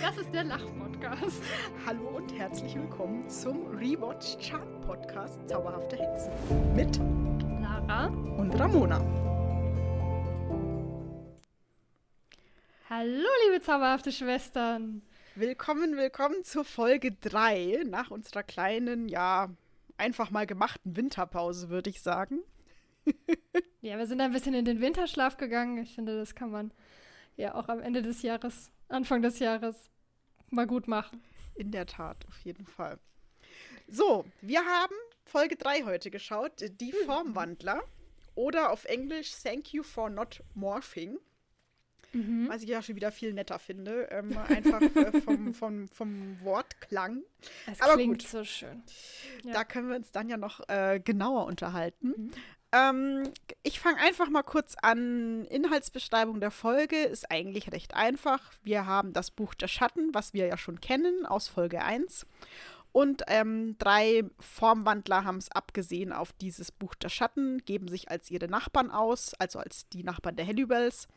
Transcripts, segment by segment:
Das ist der Lach-Podcast. Hallo und herzlich willkommen zum Rewatch Chart Podcast Zauberhafte Hexen mit Lara. und Ramona. Hallo, liebe zauberhafte Schwestern. Willkommen, willkommen zur Folge 3 nach unserer kleinen, ja, einfach mal gemachten Winterpause, würde ich sagen. Ja, wir sind ein bisschen in den Winterschlaf gegangen. Ich finde, das kann man ja auch am Ende des Jahres, Anfang des Jahres mal gut machen. In der Tat, auf jeden Fall. So, wir haben Folge 3 heute geschaut, die Formwandler oder auf Englisch Thank You for Not Morphing. Was ich ja schon wieder viel netter finde. Ähm, einfach äh, vom, vom, vom Wortklang. Es Aber klingt gut. so schön. Ja. Da können wir uns dann ja noch äh, genauer unterhalten. Ähm, ich fange einfach mal kurz an. Inhaltsbeschreibung der Folge ist eigentlich recht einfach. Wir haben das Buch der Schatten, was wir ja schon kennen aus Folge 1. Und ähm, drei Formwandler haben es abgesehen auf dieses Buch der Schatten, geben sich als ihre Nachbarn aus, also als die Nachbarn der Hellybells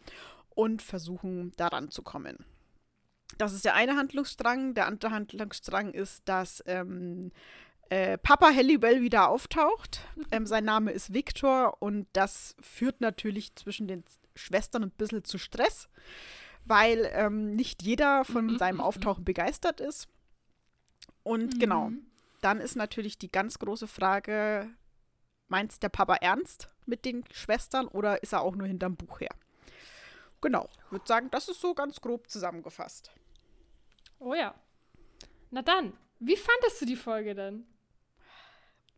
und versuchen daran zu kommen. Das ist der eine Handlungsstrang. Der andere Handlungsstrang ist, dass ähm, äh, Papa Hellybell wieder auftaucht. Ähm, sein Name ist Victor und das führt natürlich zwischen den Schwestern ein bisschen zu Stress, weil ähm, nicht jeder von seinem Auftauchen begeistert ist. Und genau, dann ist natürlich die ganz große Frage, meint der Papa ernst mit den Schwestern oder ist er auch nur hinterm Buch her? Genau, ich würde sagen, das ist so ganz grob zusammengefasst. Oh ja. Na dann, wie fandest du die Folge denn?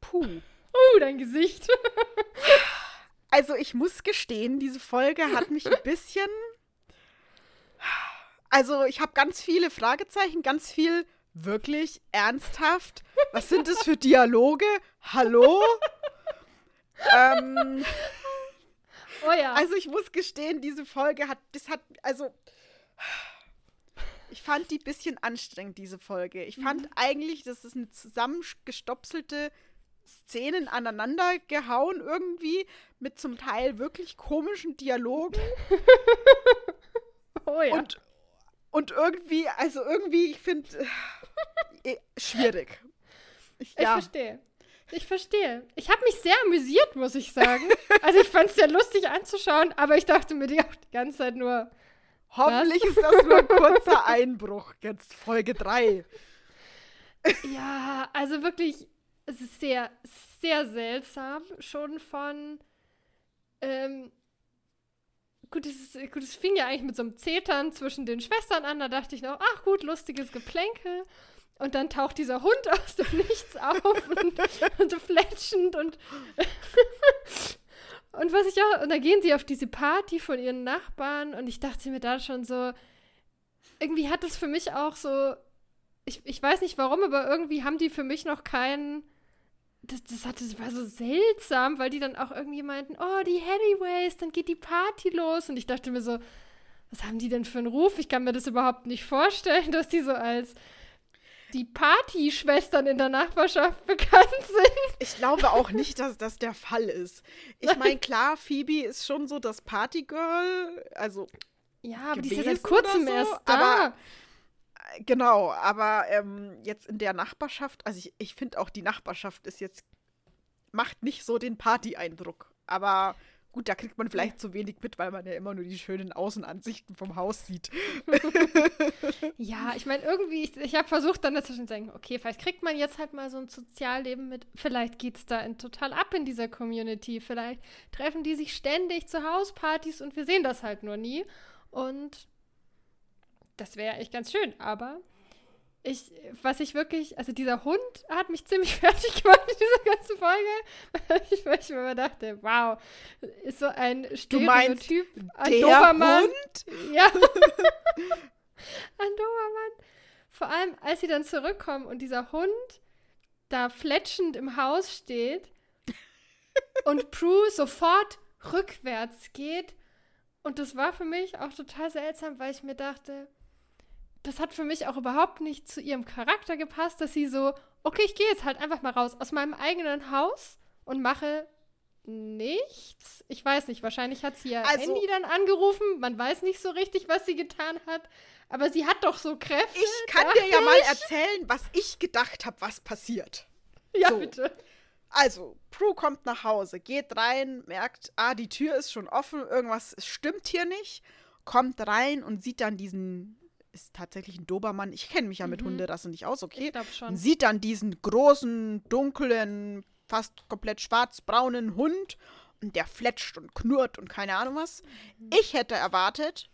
Puh. Uh, dein Gesicht. Also ich muss gestehen, diese Folge hat mich ein bisschen. Also ich habe ganz viele Fragezeichen, ganz viel wirklich ernsthaft. Was sind das für Dialoge? Hallo? ähm, Oh ja. also ich muss gestehen, diese Folge hat, das hat, also ich fand die ein bisschen anstrengend, diese Folge. Ich fand eigentlich, das ist eine zusammengestopselte Szenen aneinander gehauen irgendwie mit zum Teil wirklich komischen Dialogen oh ja. und, und irgendwie, also irgendwie, ich finde, äh, schwierig. Ich, ich ja, verstehe. Ich verstehe. Ich habe mich sehr amüsiert, muss ich sagen. Also ich fand es sehr lustig anzuschauen, aber ich dachte mir die ganze Zeit nur, hoffentlich ist das nur ein kurzer Einbruch. Jetzt Folge 3. ja, also wirklich, es ist sehr, sehr seltsam. Schon von, ähm, gut, es, ist, gut, es fing ja eigentlich mit so einem Zetern zwischen den Schwestern an. Da dachte ich noch, ach gut, lustiges Geplänkel. Und dann taucht dieser Hund aus dem Nichts auf und, und so fletschend und und was ich auch, und dann gehen sie auf diese Party von ihren Nachbarn und ich dachte mir da schon so, irgendwie hat es für mich auch so, ich, ich weiß nicht warum, aber irgendwie haben die für mich noch keinen, das, das, hat, das war so seltsam, weil die dann auch irgendwie meinten, oh, die Heavyways, dann geht die Party los und ich dachte mir so, was haben die denn für einen Ruf? Ich kann mir das überhaupt nicht vorstellen, dass die so als die Partyschwestern in der Nachbarschaft bekannt sind. Ich glaube auch nicht, dass das der Fall ist. Ich meine, klar, Phoebe ist schon so das Partygirl, also Ja, aber die ist ja seit kurzem so, erst da. aber- genau, aber ähm, jetzt in der Nachbarschaft, also ich, ich finde auch die Nachbarschaft ist jetzt, macht nicht so den Party-Eindruck. Aber gut, da kriegt man vielleicht zu wenig mit, weil man ja immer nur die schönen Außenansichten vom Haus sieht. Ja, ich meine, irgendwie, ich, ich habe versucht dann dazwischen zu denken, okay, vielleicht kriegt man jetzt halt mal so ein Sozialleben mit, vielleicht geht es da in, total ab in dieser Community, vielleicht treffen die sich ständig zu Hauspartys und wir sehen das halt nur nie. Und das wäre echt ganz schön, aber ich, was ich wirklich, also dieser Hund hat mich ziemlich fertig gemacht in dieser ganzen Folge. Ich, weil ich mir immer dachte, wow, ist so ein Du meinst, Stereotyp an Der Dobermann. Hund? Ja. Ein Dobermann. Vor allem, als sie dann zurückkommen und dieser Hund da fletschend im Haus steht und Prue sofort rückwärts geht. Und das war für mich auch total seltsam, weil ich mir dachte, das hat für mich auch überhaupt nicht zu ihrem Charakter gepasst, dass sie so, okay, ich gehe jetzt halt einfach mal raus aus meinem eigenen Haus und mache nichts. Ich weiß nicht, wahrscheinlich hat sie ja Also- Andy dann angerufen. Man weiß nicht so richtig, was sie getan hat. Aber sie hat doch so Kräfte. Ich kann dir ja mal ich. erzählen, was ich gedacht habe, was passiert. Ja, so. bitte. Also, Prue kommt nach Hause, geht rein, merkt, ah, die Tür ist schon offen, irgendwas stimmt hier nicht, kommt rein und sieht dann diesen, ist tatsächlich ein Dobermann, ich kenne mich ja mit Mhm. Hunderasse nicht aus, okay? Ich glaube schon. sieht dann diesen großen, dunklen, fast komplett schwarz-braunen Hund und der fletscht und knurrt und keine Ahnung was. Mhm. Ich hätte erwartet,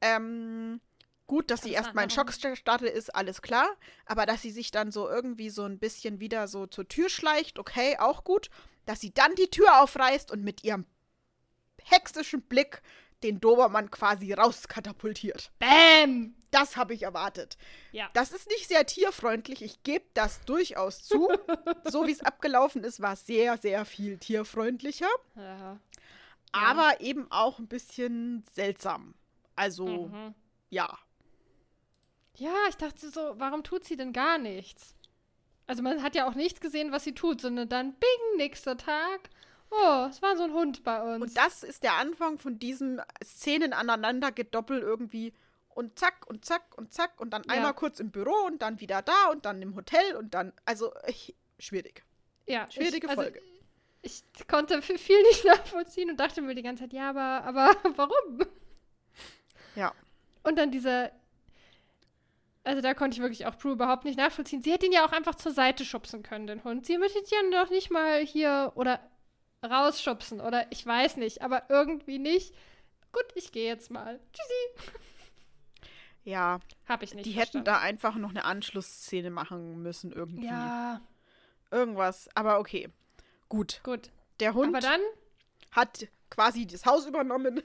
ähm, gut, dass sie Kannst erstmal in anmachen. Schock startet, ist alles klar, aber dass sie sich dann so irgendwie so ein bisschen wieder so zur Tür schleicht, okay, auch gut. Dass sie dann die Tür aufreißt und mit ihrem hexischen Blick den Dobermann quasi rauskatapultiert. Bäm! Das habe ich erwartet. Ja. Das ist nicht sehr tierfreundlich. Ich gebe das durchaus zu. so wie es abgelaufen ist, war es sehr, sehr viel tierfreundlicher. Ja. Aber eben auch ein bisschen seltsam. Also, Mhm. ja. Ja, ich dachte so, warum tut sie denn gar nichts? Also man hat ja auch nichts gesehen, was sie tut, sondern dann bing, nächster Tag. Oh, es war so ein Hund bei uns. Und das ist der Anfang von diesem Szenen aneinander gedoppelt irgendwie. Und zack und zack und zack und dann Ja. einmal kurz im Büro und dann wieder da und dann im Hotel und dann, also ich, schwierig. ja, schwierige ich, also, Folge. Ich konnte viel nicht nachvollziehen und dachte mir die ganze Zeit, ja, aber, aber warum? Ja. Und dann dieser. Also da konnte ich wirklich auch Prue überhaupt nicht nachvollziehen. Sie hätte ihn ja auch einfach zur Seite schubsen können, den Hund. Sie hätte ihn doch nicht mal hier oder rausschubsen oder ich weiß nicht, aber irgendwie nicht. Gut, ich gehe jetzt mal. Tschüssi. Ja, Hab ich nicht die verstanden. hätten da einfach noch eine Anschlussszene machen müssen irgendwie. Ja, Irgendwas, aber okay. Gut. gut. Der Hund Aber dann, hat quasi das Haus übernommen,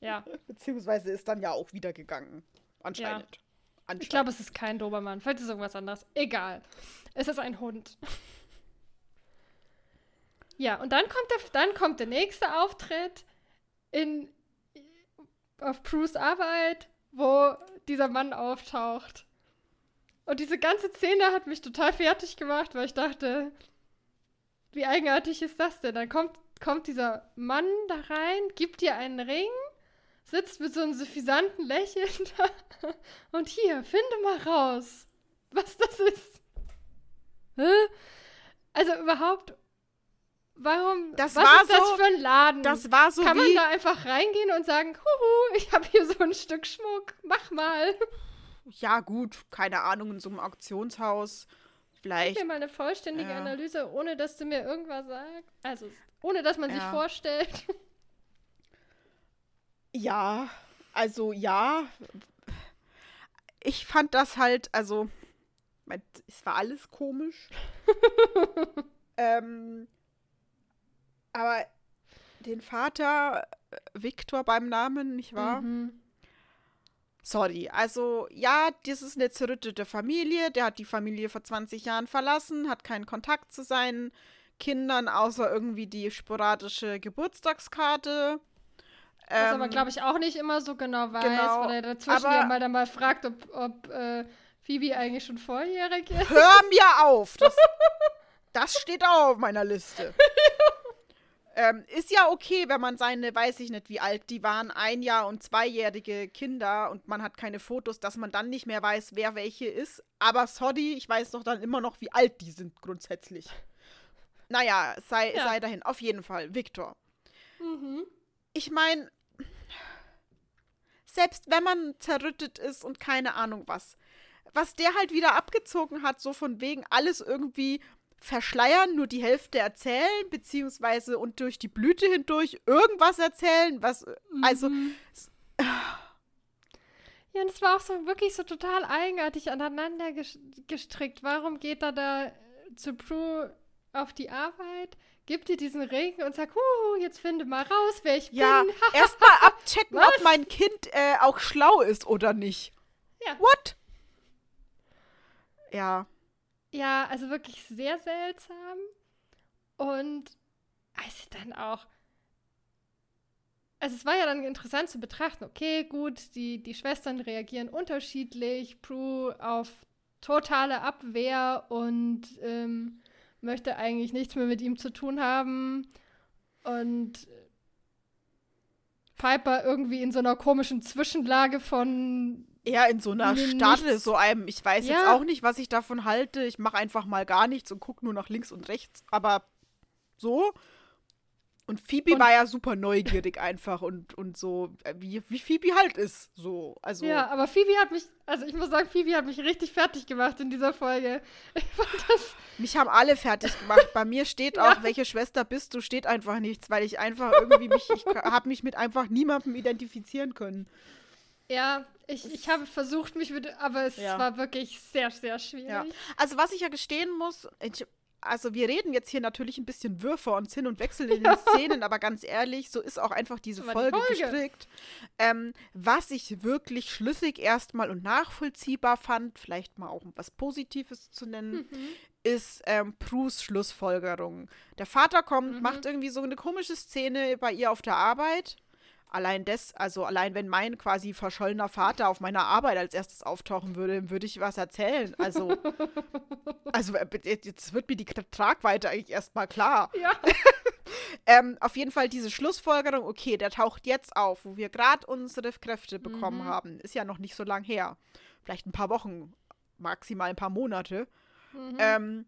ja. beziehungsweise ist dann ja auch wieder gegangen. Anscheinend. Anscheinend. Ich glaube, es ist kein Dobermann. Vielleicht ist es irgendwas anderes. Egal. Es ist ein Hund. Ja, und dann kommt der, dann kommt der nächste Auftritt in, auf Prues Arbeit, wo dieser Mann auftaucht. Und diese ganze Szene hat mich total fertig gemacht, weil ich dachte, wie eigenartig ist das denn? Dann kommt, kommt dieser Mann da rein, gibt dir einen Ring, sitzt mit so einem suffisanten Lächeln da und hier, finde mal raus, was das ist. Also überhaupt, warum, Das was war ist das so- für ein Laden? das war so Kann man da einfach reingehen und sagen, huhu, ich habe hier so ein Stück Schmuck, mach mal. ja, gut, keine Ahnung, in so einem Auktionshaus. Gib Vielleicht. mir mal eine vollständige Ja. Analyse, ohne dass du mir irgendwas sagst. Also, ohne dass man sich Ja. vorstellt. Ja, also ja. Ich fand das halt, also, es war alles komisch. ähm, aber den Vater äh, Viktor beim Namen, nicht wahr? Mhm. Sorry, also ja, das ist eine zerrüttete Familie. Der hat die Familie vor 20 Jahren verlassen, hat keinen Kontakt zu seinen Kindern, außer irgendwie die sporadische Geburtstagskarte. Was aber, Ähm, glaube ich, auch nicht immer so genau weiß, genau, weil er dazwischen aber- ja mal dann mal fragt, ob, ob äh, Phoebe eigentlich schon volljährig ist. Hör mir auf! Das, das steht auch auf meiner Liste. ähm, ist ja okay, wenn man seine, weiß ich nicht, wie alt die waren, ein Jahr und zweijährige Kinder und man hat keine Fotos, dass man dann nicht mehr weiß, wer welche ist. Aber sorry, ich weiß doch dann immer noch, wie alt die sind grundsätzlich. Naja, sei, Ja. sei dahin. Auf jeden Fall, Viktor. Mhm. Ich meine, selbst wenn man zerrüttet ist und keine Ahnung was, was der halt wieder abgezogen hat, so von wegen alles irgendwie verschleiern, nur die Hälfte erzählen, beziehungsweise und durch die Blüte hindurch irgendwas erzählen, was, also, Mhm. Ja, und es war auch so wirklich so total eigenartig aneinander ges- gestrickt. Warum geht er da äh, zu Prue auf die Arbeit, gibt ihr diesen Ring und sagt, huhu, jetzt finde mal raus, wer ich ja, bin. erstmal abchecken, ob Was? mein Kind äh, auch schlau ist oder nicht. Ja. What? Ja, Ja, also wirklich sehr seltsam. Und also dann auch. Also es war ja dann interessant zu betrachten, okay, gut, die, die Schwestern reagieren unterschiedlich, Prue auf totale Abwehr und ähm, möchte eigentlich nichts mehr mit ihm zu tun haben. Und Piper irgendwie in so einer komischen Zwischenlage von. Ja, in so einer Starre, so einem, ich weiß ja. jetzt auch nicht, was ich davon halte. Ich mache einfach mal gar nichts und gucke nur nach links und rechts. Aber so. Und Phoebe und war ja super neugierig einfach und, und so, äh, wie, wie Phoebe halt ist. So, also. Ja, aber Phoebe hat mich, also ich muss sagen, Phoebe hat mich richtig fertig gemacht in dieser Folge. Ich fand das. Mich haben alle fertig gemacht. Bei mir steht ja. auch, welche Schwester bist du, steht einfach nichts, weil ich einfach irgendwie mich, ich habe mich mit einfach niemandem identifizieren können. Ja, ich, ich habe versucht, mich mit, aber es ja. war wirklich sehr, sehr schwierig. Ja. Also was ich ja gestehen muss, ich, also wir reden jetzt hier natürlich ein bisschen Würfer und Sinn und Wechsel in den Szenen, aber ganz ehrlich, so ist auch einfach diese Folge, die Folge, gestrickt. Ähm, was ich wirklich schlüssig erstmal und nachvollziehbar fand, vielleicht mal auch was Positives zu nennen, mhm. ist ähm, Prus Schlussfolgerung. Der Vater kommt, mhm. macht irgendwie so eine komische Szene bei ihr auf der Arbeit allein das, also allein wenn mein quasi verschollener Vater auf meiner Arbeit als erstes auftauchen würde, würde ich was erzählen. Also, also äh, jetzt wird mir die Tragweite eigentlich erstmal klar. Ja. ähm, auf jeden Fall diese Schlussfolgerung, okay, der taucht jetzt auf, wo wir gerade unsere Kräfte bekommen mhm. haben. Ist ja noch nicht so lang her. Vielleicht ein paar Wochen, maximal ein paar Monate. Mhm. Ähm,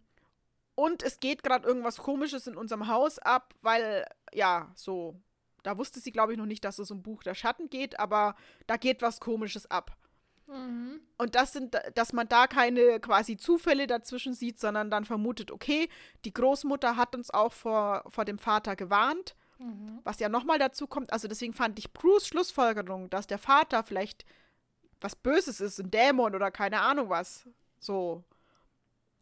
und es geht gerade irgendwas Komisches in unserem Haus ab, weil, ja, so da wusste sie, glaube ich, noch nicht, dass es um Buch der Schatten geht, aber da geht was Komisches ab. Mhm. Und das sind, dass man da keine quasi Zufälle dazwischen sieht, sondern dann vermutet, okay, die Großmutter hat uns auch vor, vor dem Vater gewarnt, mhm. was ja nochmal dazu kommt. Also deswegen fand ich Bruce Schlussfolgerung, dass der Vater vielleicht was Böses ist, ein Dämon oder keine Ahnung was. So.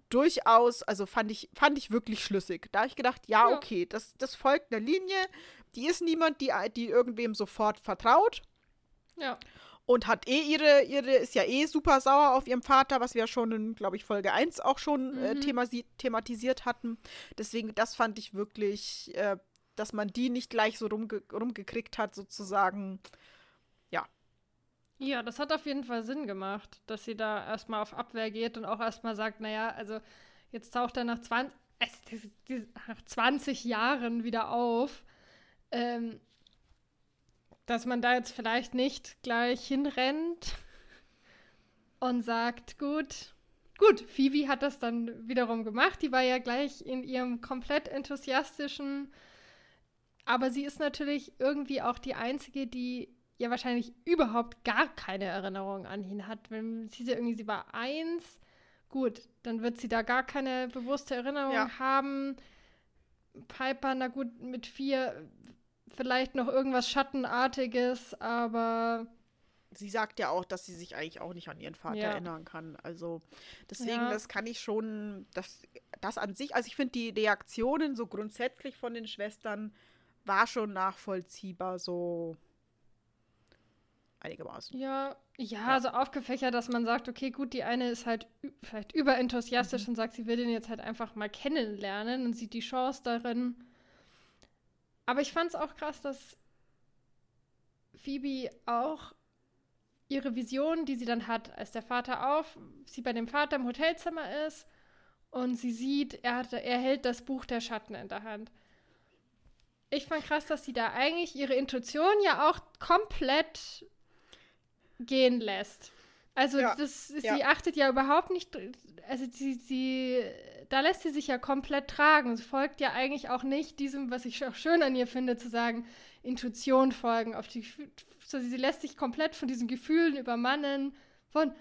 Durchaus, also fand ich, fand ich wirklich schlüssig. Da habe ich gedacht, ja, ja, okay, das, das folgt einer Linie, die ist niemand, die, die irgendwem sofort vertraut. Ja. Und hat eh ihre, ihre, ist ja eh super sauer auf ihrem Vater, was wir schon in, glaube ich, Folge 1 auch schon äh, mhm. äh, thematisiert hatten. Deswegen, das fand ich wirklich, äh, dass man die nicht gleich so rumge rumgekriegt hat, sozusagen. Ja. Ja, das hat auf jeden Fall Sinn gemacht, dass sie da erstmal auf Abwehr geht und auch erstmal sagt, naja, also jetzt taucht er nach 20, äh, nach 20 Jahren wieder auf ähm, dass man da jetzt vielleicht nicht gleich hinrennt und sagt, gut, gut, Phoebe hat das dann wiederum gemacht. Die war ja gleich in ihrem komplett enthusiastischen, aber sie ist natürlich irgendwie auch die Einzige, die ja wahrscheinlich überhaupt gar keine Erinnerung an ihn hat. Wenn sie irgendwie, sie war eins, gut, dann wird sie da gar keine bewusste Erinnerung ja. haben. Piper, na gut, mit vier vielleicht noch irgendwas Schattenartiges, aber. Sie sagt ja auch, dass sie sich eigentlich auch nicht an ihren Vater ja. erinnern kann. Also deswegen, ja. das kann ich schon, das, das an sich, also ich finde die Reaktionen so grundsätzlich von den Schwestern war schon nachvollziehbar, so einigermaßen. Ja, ja, ja, also aufgefächert, dass man sagt, okay, gut, die eine ist halt vielleicht überenthusiastisch mhm. und sagt, sie will den jetzt halt einfach mal kennenlernen und sieht die Chance darin. Aber ich fand es auch krass, dass Phoebe auch ihre Vision, die sie dann hat, als der Vater auf, sie bei dem Vater im Hotelzimmer ist und sie sieht, er, hat, er hält das Buch der Schatten in der Hand. Ich fand krass, dass sie da eigentlich ihre Intuition ja auch komplett gehen lässt. Also ja, das, ja. sie achtet ja überhaupt nicht, also sie, sie, da lässt sie sich ja komplett tragen. Sie folgt ja eigentlich auch nicht diesem, was ich auch schön an ihr finde, zu sagen, Intuition folgen. Auf die, sie lässt sich komplett von diesen Gefühlen übermannen, von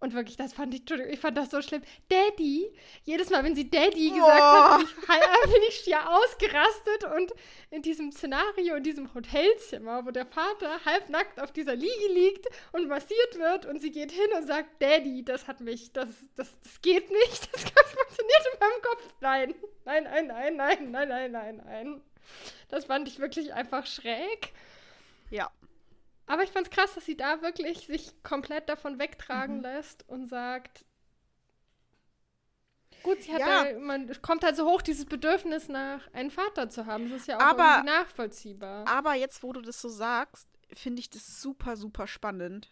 und wirklich, das fand ich, ich fand das so schlimm. Daddy, jedes Mal, wenn sie Daddy gesagt oh. hat, bin ich, bin ich ja ausgerastet. Und in diesem Szenario, in diesem Hotelzimmer, wo der Vater halbnackt auf dieser Liege liegt und massiert wird und sie geht hin und sagt, Daddy, das hat mich, das, das, das geht nicht, das funktioniert in meinem Kopf. Nein, nein, nein, nein, nein, nein, nein, nein, nein. Das fand ich wirklich einfach schräg. Ja. Aber ich fand's krass, dass sie da wirklich sich komplett davon wegtragen mhm. lässt und sagt, Gut, sie hat ja. da, man kommt halt so hoch, dieses Bedürfnis nach einem Vater zu haben. Das ist ja auch aber, irgendwie nachvollziehbar. Aber jetzt, wo du das so sagst, finde ich das super, super spannend.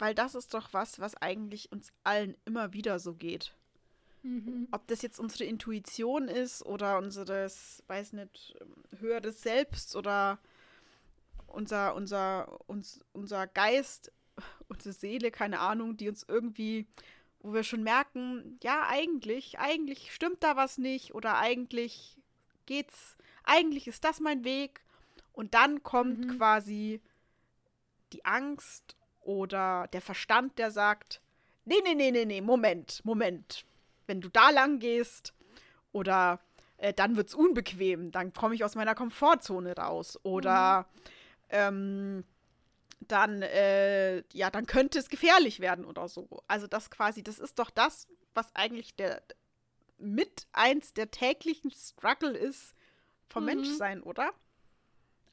Weil das ist doch was, was eigentlich uns allen immer wieder so geht. Mhm. Ob das jetzt unsere Intuition ist oder unseres, weiß nicht, höheres Selbst oder unser, unser, uns, unser Geist, unsere Seele, keine Ahnung, die uns irgendwie, wo wir schon merken, ja, eigentlich, eigentlich stimmt da was nicht oder eigentlich geht's, eigentlich ist das mein Weg. Und dann kommt mhm. quasi die Angst oder der Verstand, der sagt, nee, nee, nee, nee, nee, Moment, Moment. Wenn du da lang gehst oder äh, dann wird's unbequem, dann komme ich aus meiner Komfortzone raus oder mhm. Ähm, dann, äh, ja, dann könnte es gefährlich werden oder so. Also das quasi, das ist doch das, was eigentlich der mit eins der täglichen Struggle ist vom mhm. Menschsein, oder?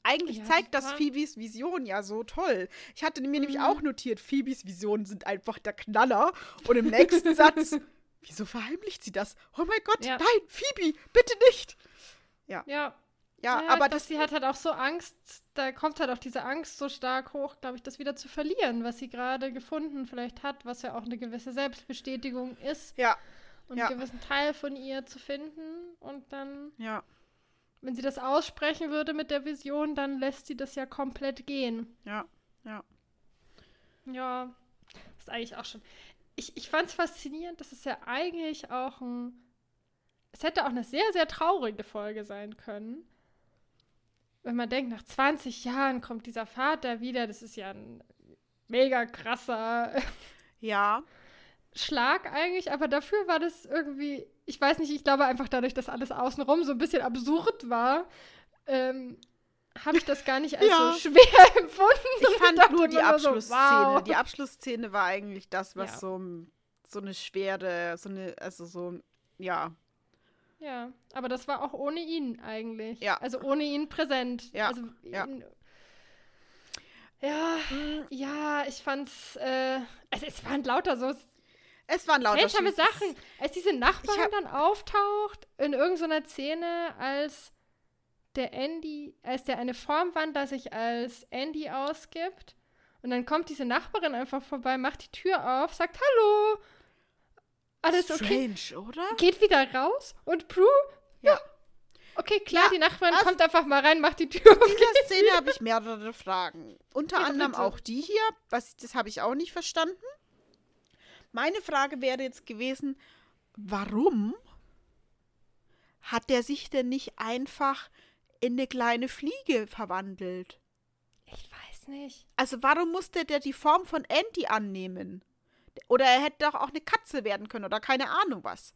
Eigentlich ja, zeigt das Phoebes Vision ja so toll. Ich hatte mir mhm. nämlich auch notiert, Phoebes Visionen sind einfach der Knaller. Und im nächsten Satz, wieso verheimlicht sie das? Oh mein Gott, ja. nein, Phoebe, bitte nicht. Ja. Ja. Ja, ja aber das. Sie hat halt auch so Angst, da kommt halt auch diese Angst so stark hoch, glaube ich, das wieder zu verlieren, was sie gerade gefunden vielleicht hat, was ja auch eine gewisse Selbstbestätigung ist. Ja. Und ja. einen gewissen Teil von ihr zu finden und dann. Ja wenn sie das aussprechen würde mit der Vision, dann lässt sie das ja komplett gehen. Ja, ja. Ja, das ist eigentlich auch schon. Ich, ich fand es faszinierend, dass es ja eigentlich auch ein. Es hätte auch eine sehr, sehr traurige Folge sein können. Wenn man denkt, nach 20 Jahren kommt dieser Vater wieder, das ist ja ein mega krasser. Ja. Schlag eigentlich, aber dafür war das irgendwie ich weiß nicht, ich glaube einfach dadurch, dass alles außenrum so ein bisschen absurd war, ähm, habe ich das gar nicht als ja. so schwer empfunden. Ich fand nur die Abschlussszene. So, wow. Die Abschlussszene war eigentlich das, was ja. so, so eine schwere, so eine, also so, ja. Ja, aber das war auch ohne ihn eigentlich. Ja. Also ohne ihn präsent. Ja. Also, ja. Ihn, ja, ja, ich fand's, äh, also es waren lauter so es waren lauter Seltsame Sachen. Als diese Nachbarin dann auftaucht in irgendeiner Szene, als der Andy, als der eine Formwandler sich als Andy ausgibt. Und dann kommt diese Nachbarin einfach vorbei, macht die Tür auf, sagt Hallo. Alles Strange, okay. oder? Geht wieder raus und Prue, ja. Okay, klar, ja, die Nachbarin also kommt einfach mal rein, macht die Tür auf. In dieser Szene habe ich mehrere Fragen. Unter ja, anderem bitte. auch die hier, was das habe ich auch nicht verstanden. Meine Frage wäre jetzt gewesen, warum hat der sich denn nicht einfach in eine kleine Fliege verwandelt? Ich weiß nicht. Also warum musste der die Form von Andy annehmen? Oder er hätte doch auch eine Katze werden können oder keine Ahnung was.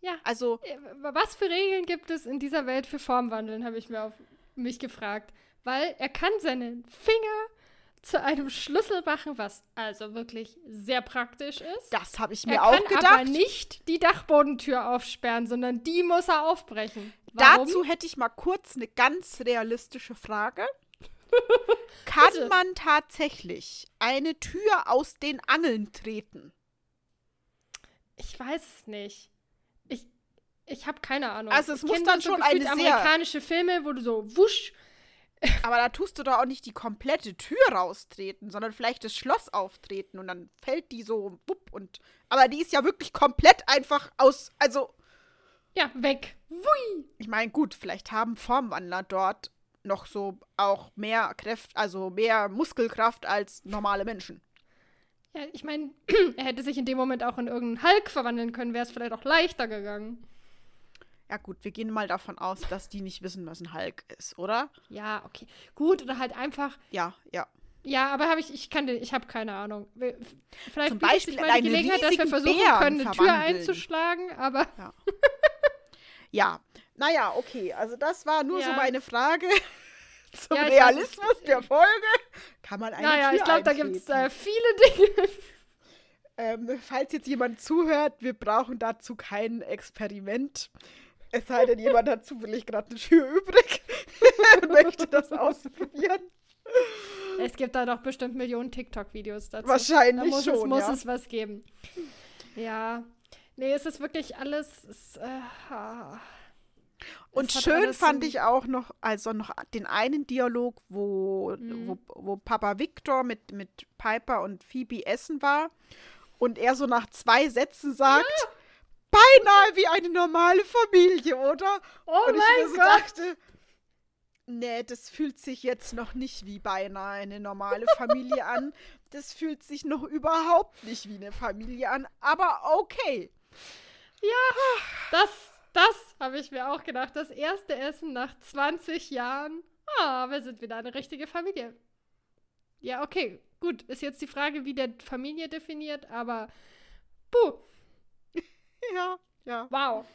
Ja. Also. Äh, was für Regeln gibt es in dieser Welt für Formwandeln, habe ich mir auf mich gefragt. Weil er kann seinen Finger zu einem Schlüssel machen, was also wirklich sehr praktisch ist. Das habe ich mir er auch gedacht. Er kann aber nicht die Dachbodentür aufsperren, sondern die muss er aufbrechen. Warum? Dazu hätte ich mal kurz eine ganz realistische Frage. kann man tatsächlich eine Tür aus den Angeln treten? Ich weiß es nicht. Ich, ich habe keine Ahnung. Also es ich muss dann schon eine amerikanische Filme, wo du so wusch aber da tust du doch auch nicht die komplette Tür raustreten, sondern vielleicht das Schloss auftreten und dann fällt die so bupp und. Aber die ist ja wirklich komplett einfach aus. Also. Ja, weg. Wui. Ich meine, gut, vielleicht haben Formwandler dort noch so auch mehr Kräfte, also mehr Muskelkraft als normale Menschen. Ja, ich meine, er hätte sich in dem Moment auch in irgendeinen Hulk verwandeln können, wäre es vielleicht auch leichter gegangen. Ja, gut, wir gehen mal davon aus, dass die nicht wissen, was ein Hulk ist, oder? Ja, okay. Gut, oder halt einfach. Ja, ja. Ja, aber habe ich, ich kann, ich habe keine Ahnung. Vielleicht Zum Beispiel mal die Gelegenheit, dass wir versuchen Bären können, eine Tür einzuschlagen, aber. Ja. ja, naja, okay. Also das war nur ja. so meine Frage zum ja, Realismus weiß, der Folge. Kann man eigentlich. Naja, ich glaube, da gibt es äh, viele Dinge. Ähm, falls jetzt jemand zuhört, wir brauchen dazu kein Experiment. Es sei denn, jemand hat zufällig gerade eine Tür übrig und möchte das ausprobieren. Es gibt da doch bestimmt Millionen TikTok-Videos dazu. Wahrscheinlich da muss schon, es, muss ja. es was geben. Ja. Nee, es ist wirklich alles. Es, äh, und schön fand ich auch noch, also noch den einen Dialog, wo, mhm. wo, wo Papa Victor mit, mit Piper und Phoebe essen war und er so nach zwei Sätzen sagt, ja beinahe wie eine normale Familie, oder? Oh und mein so Gott. dachte, nee, das fühlt sich jetzt noch nicht wie beinahe eine normale Familie an. Das fühlt sich noch überhaupt nicht wie eine Familie an, aber okay. Ja, das, das habe ich mir auch gedacht. Das erste Essen nach 20 Jahren. Ah, wir sind wieder eine richtige Familie. Ja, okay, gut. Ist jetzt die Frage, wie der Familie definiert, aber puh. Ja, ja. Wow.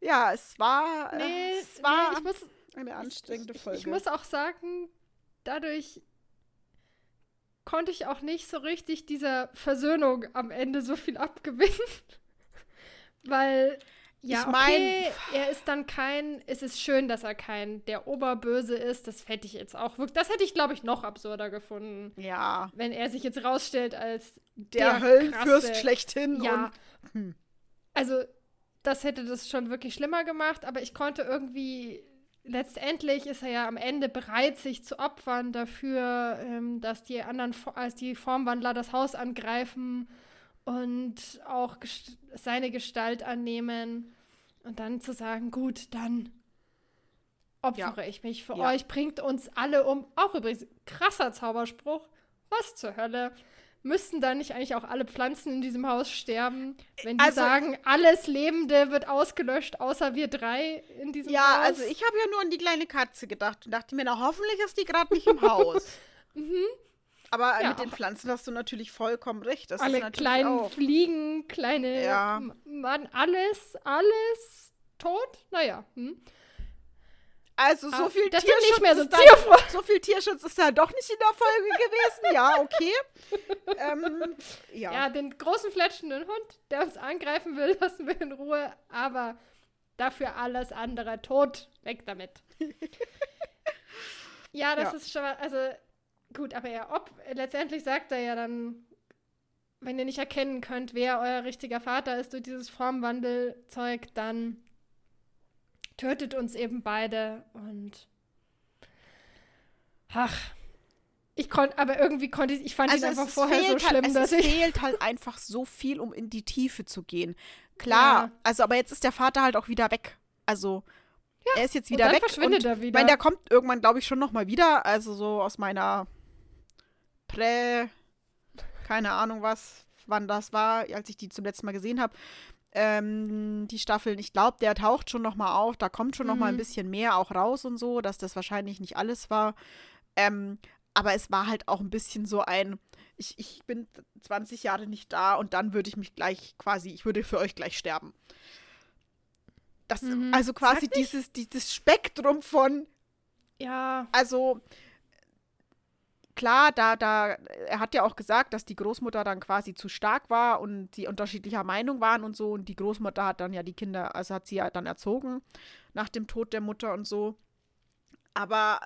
Ja, es war, äh, Nee, es war nee, ich muss, eine anstrengende Folge. Ich, ich muss auch sagen, dadurch konnte ich auch nicht so richtig dieser Versöhnung am Ende so viel abgewinnen. Weil, ja, Ich mein- okay, er ist dann kein, es ist schön, dass er kein der Oberböse ist. Das hätte ich jetzt auch wirklich, das hätte ich, glaube ich, noch absurder gefunden. ja, Wenn er sich jetzt rausstellt als der, der Höllenfürst krasse- schlechthin ja. und hm. Also, das hätte das schon wirklich schlimmer gemacht, aber ich konnte irgendwie. Letztendlich ist er ja am Ende bereit, sich zu opfern dafür, ähm, dass die anderen, als die Formwandler das Haus angreifen und auch gest seine Gestalt annehmen. Und dann zu sagen, gut, dann opfere ich mich für Ja. euch, bringt uns alle um. Auch übrigens, krasser Zauberspruch. Was zur Hölle? Müssten da nicht eigentlich auch alle Pflanzen in diesem Haus sterben, wenn die Also- sagen, alles Lebende wird ausgelöscht, außer wir drei in diesem Ja, Haus? also ich habe ja nur an die kleine Katze gedacht und dachte mir, na hoffentlich ist die gerade nicht im Haus. Aber Ja. mit den Pflanzen hast du natürlich vollkommen recht. Das alle kleinen auch. Fliegen, kleine Ja. Mann, alles, alles tot? Naja. Hm? Also so Ah, viel Tierschutz so ist da, so viel Tierschutz ist da doch nicht in der Folge gewesen. Ja, okay. ähm, ja. Ja, den großen fletschenden Hund, der uns angreifen will, lassen wir in Ruhe, aber dafür alles andere tot. Weg damit. ja, das Ja. ist schon mal, also gut, aber er, ob, letztendlich sagt er ja dann, wenn ihr nicht erkennen könnt, wer euer richtiger Vater ist durch dieses Formwandelzeug, dann tötet uns eben beide und ach, ich konnte, aber irgendwie konnte ich, ich fand einfach es vorher so fehlt schlimm, halt, dass es ich fehlt halt einfach so viel, um in die Tiefe zu gehen. Klar, Ja. also aber jetzt ist der Vater halt auch wieder weg. Also er ist jetzt Und wieder dann weg. verschwindet und, er wieder. Ich meine, der kommt irgendwann, glaube ich, schon noch mal wieder. Also so aus meiner Prä, keine Ahnung was, wann das war, als ich die zum letzten Mal gesehen habe. Ähm, die Staffeln, ich glaube, der taucht schon noch mal auf. Da kommt schon noch mal ein Mhm. bisschen mehr auch raus und so, dass das wahrscheinlich nicht alles war. Ähm, aber es war halt auch ein bisschen so ein, ich, ich bin 20 Jahre nicht da und dann würde ich mich gleich quasi, ich würde für euch gleich sterben. Das, Mhm. also quasi dieses, dieses Spektrum von, ja, also klar, da, da, er hat ja auch gesagt, dass die Großmutter dann quasi zu stark war und die unterschiedlicher Meinung waren und so. Und die Großmutter hat dann ja die Kinder, also hat sie ja dann erzogen nach dem Tod der Mutter und so. Aber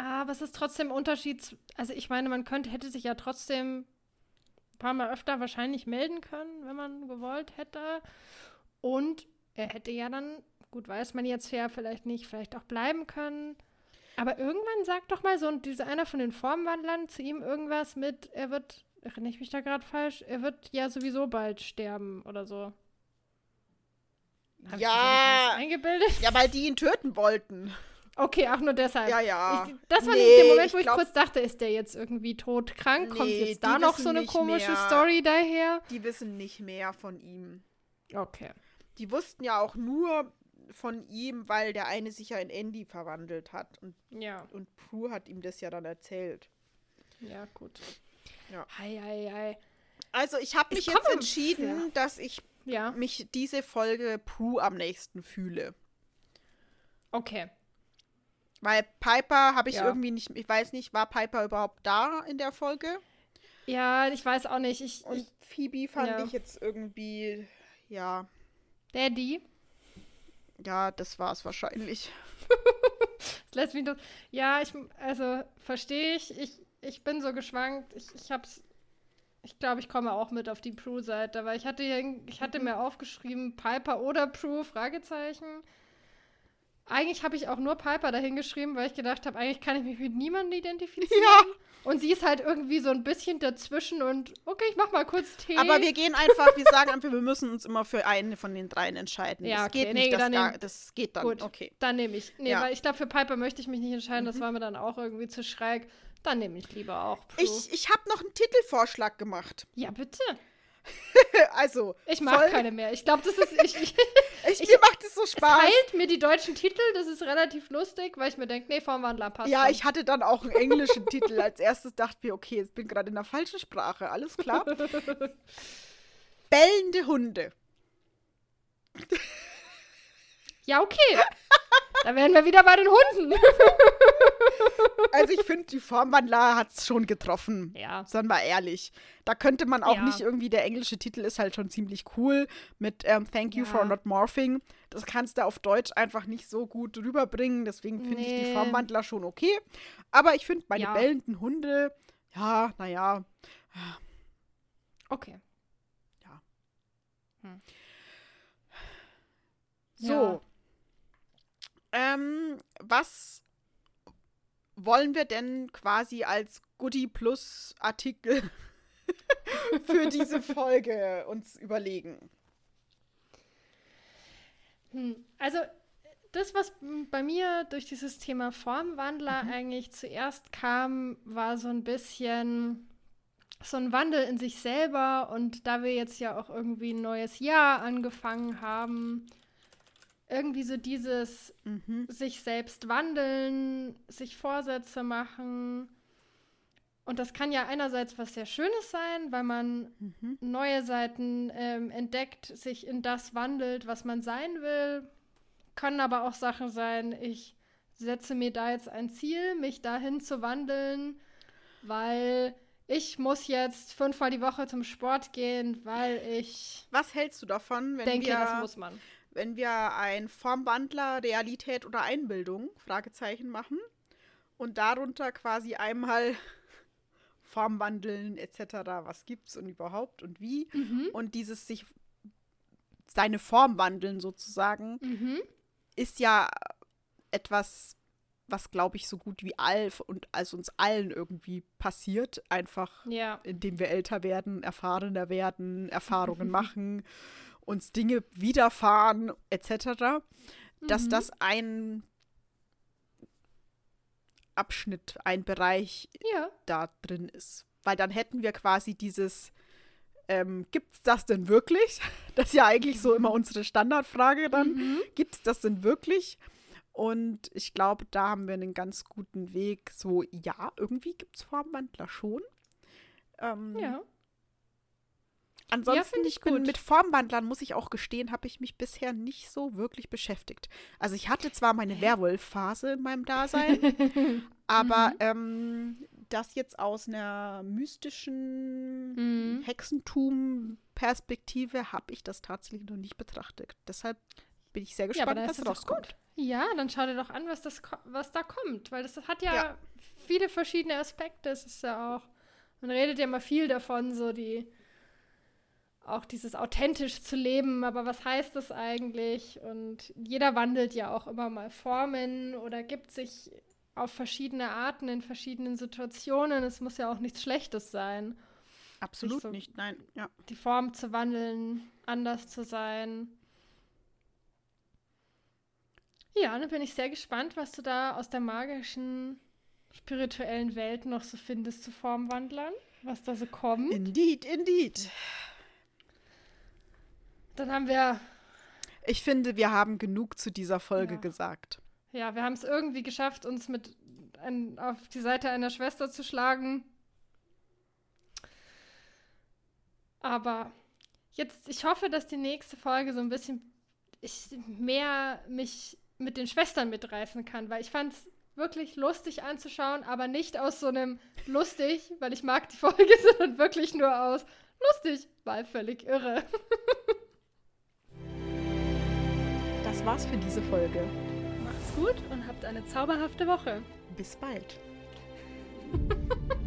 aber es ist trotzdem Unterschied. Also ich meine, man könnte, hätte sich ja trotzdem ein paar Mal öfter wahrscheinlich melden können, wenn man gewollt hätte. Und er hätte ja dann, gut, weiß man jetzt ja vielleicht nicht, vielleicht auch bleiben können. Aber irgendwann sagt doch mal so und dieser einer von den Formwandlern zu ihm irgendwas mit, er wird, erinnere ich mich da gerade falsch, er wird ja sowieso bald sterben oder so. Hab ich Ja. eingebildet? ja, weil die ihn töten wollten. Okay, ach nur deshalb. Ja, ja. Ich, das war Nee, der Moment, ich wo ich glaub- kurz dachte, ist der jetzt irgendwie todkrank? Kommt Nee, jetzt da noch so eine komische mehr. Story daher? Die wissen nicht mehr von ihm. Okay. Die wussten ja auch nur von ihm, weil der eine sich ja in Andy verwandelt hat. Und, Ja, und Prue hat ihm das ja dann erzählt. ja, gut. Ja. Hei, hei, hei. Also ich habe Ich mich jetzt entschieden, ja. dass ich Ja, mich diese Folge Prue am nächsten fühle. okay. Weil Piper habe ich Ja. irgendwie nicht, ich weiß nicht, war Piper überhaupt da in der Folge? Ja, ich weiß auch nicht. Ich, Und ich Phoebe fand ich jetzt irgendwie, ja, Daddy, ja, das war es wahrscheinlich. das lässt mich doch. Ja, ich, also, verstehe ich. Ich, ich bin so geschwankt. Ich, ich hab's. Ich glaube, ich komme auch mit auf die Prue-Seite, weil ich hatte, hier, ich hatte mir aufgeschrieben, Piper oder Prue, Fragezeichen. Eigentlich habe ich auch nur Piper dahin geschrieben, weil ich gedacht habe, eigentlich kann ich mich mit niemandem identifizieren. Ja. Und sie ist halt irgendwie so ein bisschen dazwischen und okay, ich mach mal kurz Tee. Aber wir gehen einfach, wir sagen einfach, wir müssen uns immer für einen von den dreien entscheiden. Ja, das okay. geht Nee, nicht, das, gar, das geht dann. Gut, Okay. dann nehme ich. Nee, Ja. Mhm. weil ich glaube, für Piper möchte ich mich nicht entscheiden. Das war mir dann auch irgendwie zu schräg. Dann nehme ich lieber auch Prue. Ich, ich habe noch einen Titelvorschlag gemacht. ja, bitte. Also, Ich mag voll- keine mehr. Ich glaube, das ist. Ich, ich, ich, mir macht es so es Spaß. heilt mir die deutschen Titel. Das ist relativ lustig, weil ich mir denke, nee, Formwandler passt. Ja, schon. ich hatte dann auch einen englischen Titel. Als erstes dachte ich mir, okay, ich bin gerade in der falschen Sprache. Alles klar. Bellende Hunde. Ja, okay. Da wären wir wieder bei den Hunden. Also ich finde, die Formwandler hat es schon getroffen. Ja. Seien wir ehrlich. Da könnte man auch Ja. nicht irgendwie, der englische Titel ist halt schon ziemlich cool mit ähm, Thank you Ja. for not morphing. Das kannst du auf Deutsch einfach nicht so gut rüberbringen. Deswegen finde ich die Nee. Formwandler schon okay. Aber ich finde meine Ja. bellenden Hunde, ja, naja. Okay. Ja. Hm. So. Was wollen wir denn quasi als Goodie Plus Artikel für diese Folge uns überlegen? Hm, Also, das, was bei mir durch dieses Thema Formwandler Mhm. eigentlich zuerst kam, war so ein bisschen so ein Wandel in sich selber. Und da wir jetzt ja auch irgendwie ein neues Jahr angefangen haben, irgendwie so dieses Mhm. sich selbst wandeln, sich Vorsätze machen. Und das kann ja einerseits was sehr Schönes sein, weil man Mhm. neue Seiten ähm, entdeckt, sich in das wandelt, was man sein will. Können aber auch Sachen sein, ich setze mir da jetzt ein Ziel, mich dahin zu wandeln, weil ich muss jetzt fünfmal die Woche zum Sport gehen, weil ich Was hältst du davon, wenn denke, wir, das muss man. Wenn wir ein Formwandler, Realität oder Einbildung, Fragezeichen machen und darunter quasi einmal Formwandeln etc., was gibt's und überhaupt und wie Mhm. und dieses sich seine Form wandeln sozusagen Mhm. ist ja etwas, was glaube ich so gut wie all und als uns allen irgendwie passiert, einfach Ja. indem wir älter werden, erfahrener werden, Erfahrungen machen, uns Dinge widerfahren etc., dass Mhm. das ein Abschnitt, ein Bereich Ja. da drin ist. Weil dann hätten wir quasi dieses, ähm, gibt's das denn wirklich? Das ist ja eigentlich so immer unsere Standardfrage dann. Mhm. Gibt's das denn wirklich? Und ich glaube, da haben wir einen ganz guten Weg. So, ja, irgendwie gibt's Formwandler schon. Ähm, Ja. Ansonsten, find ich bin gut. mit Formwandlern, muss ich auch gestehen, habe ich mich bisher nicht so wirklich beschäftigt. Also ich hatte zwar meine Werwolf-Phase in meinem Dasein, aber Mhm. ähm, das jetzt aus einer mystischen Mhm. Hexentum-Perspektive habe ich das tatsächlich noch nicht betrachtet. Deshalb bin ich sehr Ja, gespannt, dann was rauskommt. Ja, dann schau dir doch an, was, das, was da kommt. Weil das hat ja, Ja. viele verschiedene Aspekte. Es ist ja auch, man redet ja immer viel davon, so die, auch dieses authentisch zu leben. Aber was heißt das eigentlich? Und jeder wandelt ja auch immer mal Formen oder gibt sich auf verschiedene Arten in verschiedenen Situationen. Es muss ja auch nichts Schlechtes sein, Absolut so- nicht, nein. Ja. die Form zu wandeln, anders zu sein. Ja, dann bin ich sehr gespannt, was du da aus der magischen, spirituellen Welt noch so findest zu Formwandlern, was da so kommt. Indeed, indeed. Dann haben wir, Ich finde, wir haben genug zu dieser Folge Ja. gesagt. ja, wir haben es irgendwie geschafft, uns mit ein, auf die Seite einer Schwester zu schlagen. Aber jetzt, ich hoffe, dass die nächste Folge so ein bisschen ich mehr mich mit den Schwestern mitreißen kann, weil ich fand es wirklich lustig anzuschauen, aber nicht aus so einem lustig, weil ich mag die Folge, sondern wirklich nur aus lustig, weil völlig irre. Das war's für diese Folge. Macht's gut und habt eine zauberhafte Woche. Bis bald.